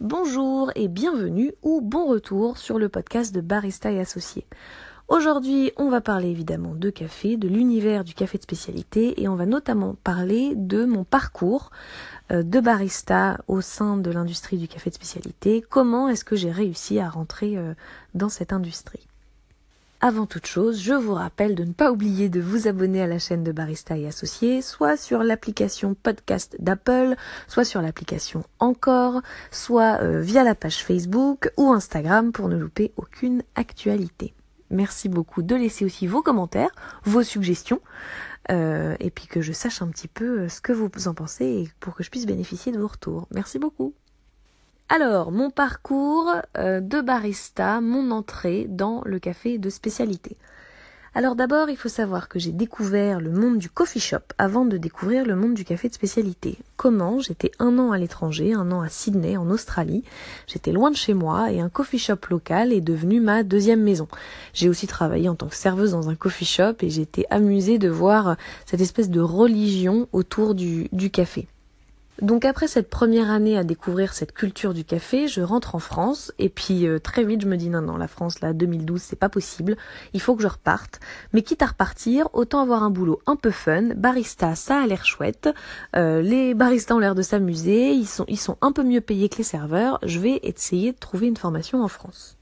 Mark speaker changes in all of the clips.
Speaker 1: Bonjour et bienvenue ou bon retour sur le podcast de Barista et Associés. Aujourd'hui, on va parler évidemment de café, de l'univers du café de spécialité et on va notamment parler de mon parcours euh, de barista au sein de l'industrie du café de spécialité. Comment est-ce que j'ai réussi à rentrer euh, dans cette industrie? Avant toute chose, je vous rappelle de ne pas oublier de vous abonner à la chaîne de Barista et Associés, soit sur l'application podcast d'Apple, soit sur l'application Encore, soit euh, via la page Facebook ou Instagram pour ne louper aucune actualité. Merci beaucoup de laisser aussi vos commentaires, vos suggestions, euh, et puis que je sache un petit peu euh, ce que vous en pensez pour que je puisse bénéficier de vos retours. Merci beaucoup. Alors, mon parcours euh, de barista, mon entrée dans le café de spécialité. Alors d'abord, il faut savoir que j'ai découvert le monde du coffee shop avant de découvrir le monde du café de spécialité. Comment? J'étais un an à l'étranger, un an à Sydney, en Australie. J'étais loin de chez moi et un coffee shop local est devenu ma deuxième maison. J'ai aussi travaillé en tant que serveuse dans un coffee shop et j'étais amusée de voir cette espèce de religion autour du, du café. Donc après cette première année à découvrir cette culture du café, je rentre en France et puis euh, très vite je me dis non non la France là 2012 c'est pas possible, il faut que je reparte. Mais quitte à repartir, autant avoir un boulot un peu fun, barista ça a l'air chouette, euh, les baristas ont l'air de s'amuser, ils sont ils sont un peu mieux payés que les serveurs, je vais essayer de trouver une formation en France.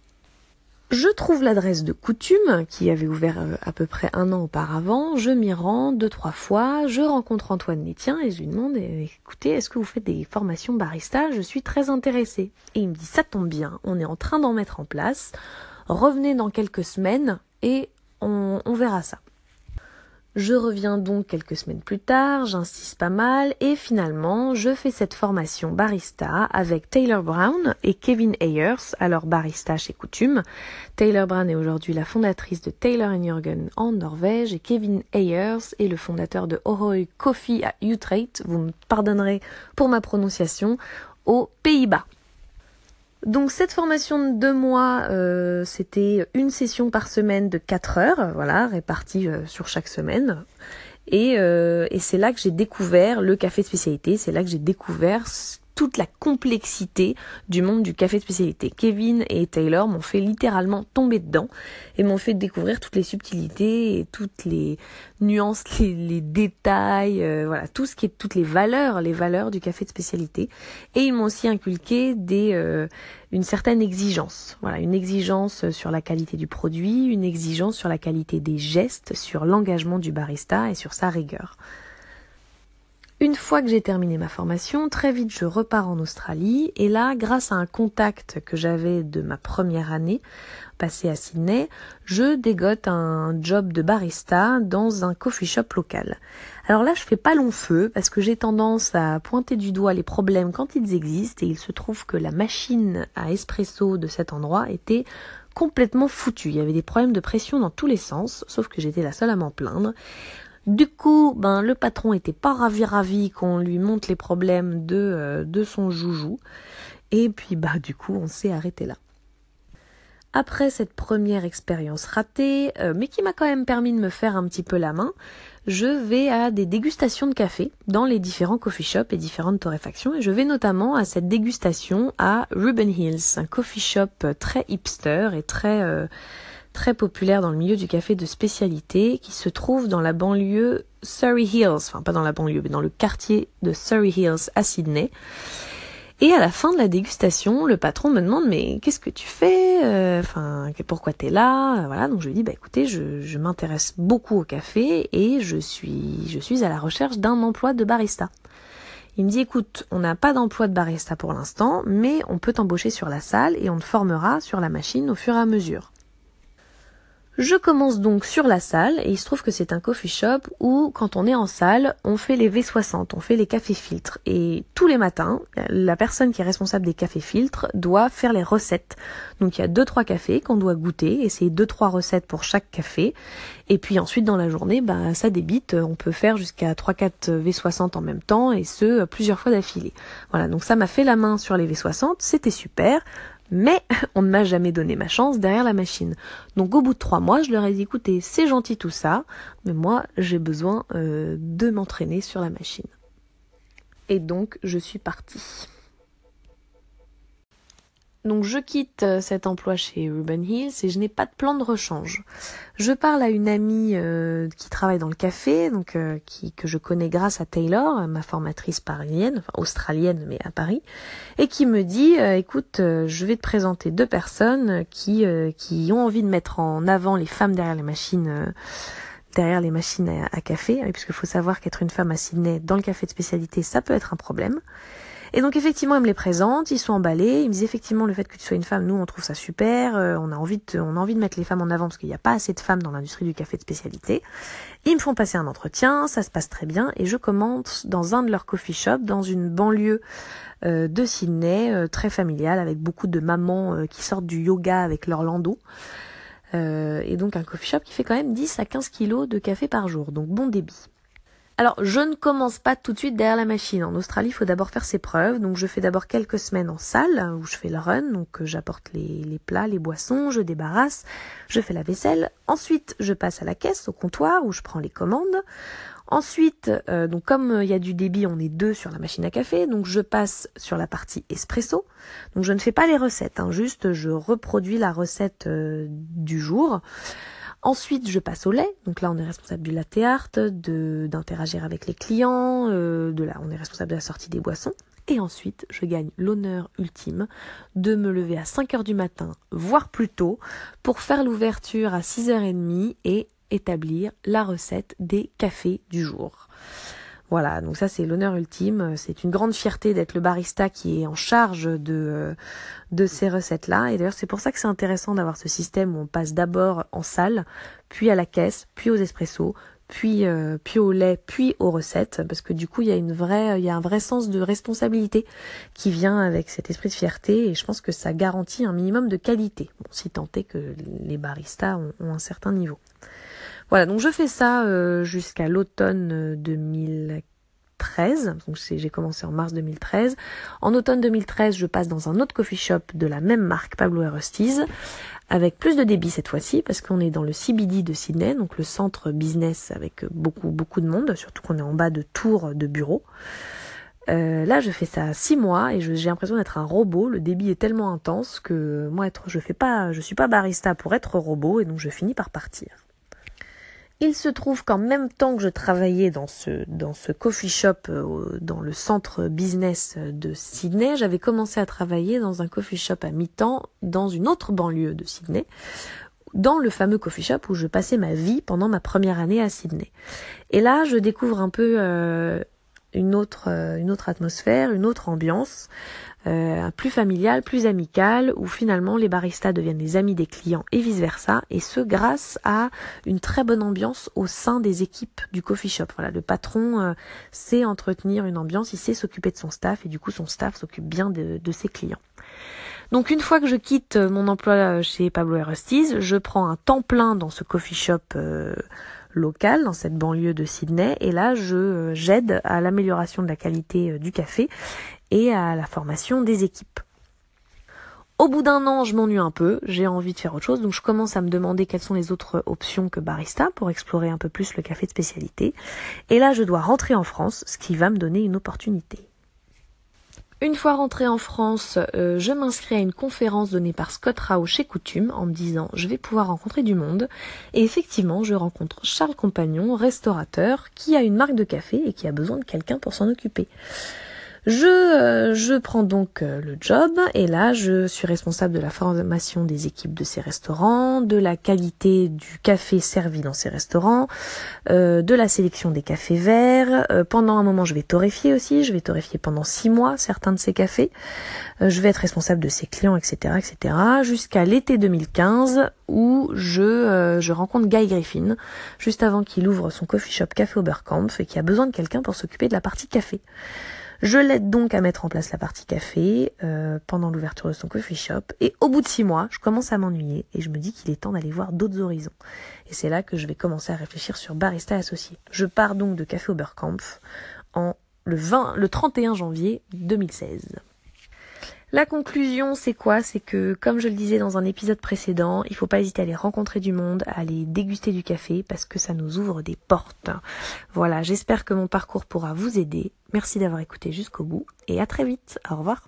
Speaker 1: Je trouve l'adresse de Coutume, qui avait ouvert euh, à peu près un an auparavant. Je m'y rends deux, trois fois. Je rencontre Antoine Nétien et je lui demande eh, écoutez, est-ce que vous faites des formations barista? Je suis très intéressée. Et il me dit ça tombe bien, on est en train d'en mettre en place. Revenez dans quelques semaines et on verra ça. Je reviens donc quelques semaines plus tard, j'insiste pas mal et finalement je fais cette formation barista avec Taylor Brown et Kevin Ayers, alors barista chez Coutume. Taylor Brown est aujourd'hui la fondatrice de Taylor Jürgen en Norvège et Kevin Ayers est le fondateur de Oroy Coffee à Utrecht, vous me pardonnerez pour ma prononciation, aux Pays-Bas. Donc cette formation de deux mois, euh, c'était une session par semaine de 4 heures, voilà, répartie euh, sur chaque semaine. Et, euh, et c'est là que j'ai découvert le café spécialité, c'est là que j'ai découvert toute la complexité du monde du café de spécialité. Kevin et Taylor m'ont fait littéralement tomber dedans et m'ont fait découvrir toutes les subtilités et toutes les nuances, les, détails, euh, voilà, tout ce qui est toutes les valeurs, les valeurs du café de spécialité. Et ils m'ont aussi inculqué euh, une certaine exigence, voilà, une exigence sur la qualité du produit, une exigence sur la qualité des gestes, sur l'engagement du barista et sur sa rigueur. Une fois que j'ai terminé ma formation, très vite je repars en Australie et là, grâce à un contact que j'avais de ma première année passée à Sydney, je dégote un job de barista dans un coffee shop local. Alors là, je fais pas long feu parce que j'ai tendance à pointer du doigt les problèmes quand ils existent et il se trouve que la machine à espresso de cet endroit était complètement foutue. Il y avait des problèmes de pression dans tous les sens, sauf que j'étais la seule à m'en plaindre. Du coup, ben le patron était pas ravi ravi qu'on lui montre les problèmes de, euh, de son joujou. Et puis bah du coup, on s'est arrêté là. Après cette première expérience ratée, euh, mais qui m'a quand même permis de me faire un petit peu la main, je vais à des dégustations de café dans les différents coffee shops et différentes torréfactions et je vais notamment à cette dégustation à Ruben Hills, un coffee shop très hipster et très euh, très populaire dans le milieu du café de spécialité qui se trouve dans la banlieue Surrey Hills, enfin pas dans la banlieue, mais dans le quartier de Surrey Hills à Sydney. Et à la fin de la dégustation, le patron me demande mais qu'est-ce que tu fais euh, Enfin, pourquoi t'es là Voilà, donc je lui dis bah écoutez, je, je m'intéresse beaucoup au café et je suis je suis à la recherche d'un emploi de barista. Il me dit écoute, on n'a pas d'emploi de barista pour l'instant, mais on peut t'embaucher sur la salle et on te formera sur la machine au fur et à mesure. Je commence donc sur la salle et il se trouve que c'est un coffee shop où quand on est en salle, on fait les V60, on fait les cafés filtres et tous les matins, la personne qui est responsable des cafés filtres doit faire les recettes. Donc il y a deux trois cafés qu'on doit goûter et c'est deux trois recettes pour chaque café et puis ensuite dans la journée, bah ça débite, on peut faire jusqu'à 3 4 V60 en même temps et ce plusieurs fois d'affilée. Voilà, donc ça m'a fait la main sur les V60, c'était super. Mais on ne m'a jamais donné ma chance derrière la machine. Donc au bout de trois mois, je leur ai dit écoutez, c'est gentil tout ça, mais moi j'ai besoin euh, de m'entraîner sur la machine. Et donc je suis partie. Donc je quitte euh, cet emploi chez Urban Hills et je n'ai pas de plan de rechange. Je parle à une amie euh, qui travaille dans le café, donc euh, qui, que je connais grâce à Taylor, ma formatrice parisienne, enfin australienne mais à Paris, et qui me dit écoute, je vais te présenter deux personnes qui qui ont envie de mettre en avant les femmes derrière les machines derrière les machines à, à café, puisqu'il faut savoir qu'être une femme à Sydney dans le café de spécialité, ça peut être un problème. Et donc effectivement, elle me les présente, ils sont emballés, ils me disent effectivement le fait que tu sois une femme, nous on trouve ça super, euh, on a envie de, on a envie de mettre les femmes en avant parce qu'il n'y a pas assez de femmes dans l'industrie du café de spécialité. Ils me font passer un entretien, ça se passe très bien et je commence dans un de leurs coffee shops dans une banlieue euh, de Sydney, euh, très familiale avec beaucoup de mamans qui sortent du yoga avec leur landau. et donc un coffee shop qui fait quand même 10 à 15 kilos de café par jour, donc bon débit. Alors, je ne commence pas tout de suite derrière la machine. En Australie, il faut d'abord faire ses preuves. Donc, je fais d'abord quelques semaines en salle où je fais le run. Donc, euh, j'apporte les, plats, les boissons, je débarrasse, je fais la vaisselle. Ensuite, je passe à la caisse, au comptoir où je prends les commandes. Ensuite, euh, donc comme euh, il y a du débit, on est deux sur la machine à café, donc je passe sur la partie espresso. Donc je ne fais pas les recettes, hein, juste je reproduis la recette du jour. Ensuite, je passe au lait. Donc là, on est responsable du latte art, d'interagir avec les clients, euh, de là, on est responsable de la sortie des boissons. Et ensuite, je gagne l'honneur ultime de me lever à 5 heures du matin, voire plus tôt, pour faire l'ouverture à 6h30 et établir la recette des cafés du jour. Voilà, donc ça c'est l'honneur ultime. C'est une grande fierté d'être le barista qui est en charge de, euh, de ces recettes-là. Et d'ailleurs c'est pour ça que c'est intéressant d'avoir ce système où on passe d'abord en salle, puis à la caisse, puis aux espressos, puis euh, puis au lait, puis aux recettes, parce que du coup il y a une vraie, il y a un vrai sens de responsabilité qui vient avec cet esprit de fierté. Et je pense que ça garantit un minimum de qualité. Bon, si tant est que les baristas ont, ont un certain niveau. Voilà, donc je fais ça euh, jusqu'à l'automne 2013. Donc j'ai commencé en mars 2013. En automne 2013, je passe dans un autre coffee shop de la même marque, Pablo Rusties, avec plus de débit cette fois-ci, parce qu'on est dans le CBD de Sydney, donc le centre business avec beaucoup beaucoup de monde, surtout qu'on est en bas de tours de bureaux. Euh, là, je fais ça six mois et j'ai l'impression d'être un robot. Le débit est tellement intense que moi, être, je fais pas, je suis pas barista pour être robot et donc je finis par partir. Il se trouve qu'en même temps que je travaillais dans ce, dans ce coffee shop euh, dans le centre business de Sydney, j'avais commencé à travailler dans un coffee shop à mi-temps dans une autre banlieue de Sydney, dans le fameux coffee shop où je passais ma vie pendant ma première année à Sydney. Et là, je découvre un peu euh, une autre, euh, une autre atmosphère, une autre ambiance. Euh, plus familial, plus amical, où finalement les baristas deviennent les amis des clients et vice-versa, et ce grâce à une très bonne ambiance au sein des équipes du coffee shop. Voilà, le patron euh, sait entretenir une ambiance, il sait s'occuper de son staff, et du coup son staff s'occupe bien de, ses clients. Donc une fois que je quitte mon emploi chez Pablo Rusties, je prends un temps plein dans ce coffee shop euh, local dans cette banlieue de Sydney et là je j'aide à l'amélioration de la qualité du café et à la formation des équipes. Au bout d'un an, je m'ennuie un peu, j'ai envie de faire autre chose, donc je commence à me demander quelles sont les autres options que barista pour explorer un peu plus le café de spécialité. Et là, je dois rentrer en France, ce qui va me donner une opportunité. Une fois rentrée en France, euh, je m'inscris à une conférence donnée par Scott Rao chez Coutume en me disant je vais pouvoir rencontrer du monde. Et effectivement, je rencontre Charles Compagnon, restaurateur, qui a une marque de café et qui a besoin de quelqu'un pour s'en occuper. Je, euh, je prends donc euh, le job et là je suis responsable de la formation des équipes de ces restaurants, de la qualité du café servi dans ces restaurants, euh, de la sélection des cafés verts. pendant un moment je vais torréfier aussi, je vais torréfier pendant six mois certains de ces cafés. je vais être responsable de ces clients, etc. etc. jusqu'à l'été 2015 où je, je rencontre Guy Griffin juste avant qu'il ouvre son coffee shop Café Oberkampf et qui a besoin de quelqu'un pour s'occuper de la partie café. Je l'aide donc à mettre en place la partie café euh, pendant l'ouverture de son coffee shop. Et au bout de six mois, je commence à m'ennuyer et je me dis qu'il est temps d'aller voir d'autres horizons. Et c'est là que je vais commencer à réfléchir sur barista associé. Je pars donc de Café Oberkampf en le, 20, le 31 janvier 2016. La conclusion, c'est quoi? C'est que, comme je le disais dans un épisode précédent, il faut pas hésiter à aller rencontrer du monde, à aller déguster du café, parce que ça nous ouvre des portes. Voilà, j'espère que mon parcours pourra vous aider. Merci d'avoir écouté jusqu'au bout, et à très vite. Au revoir.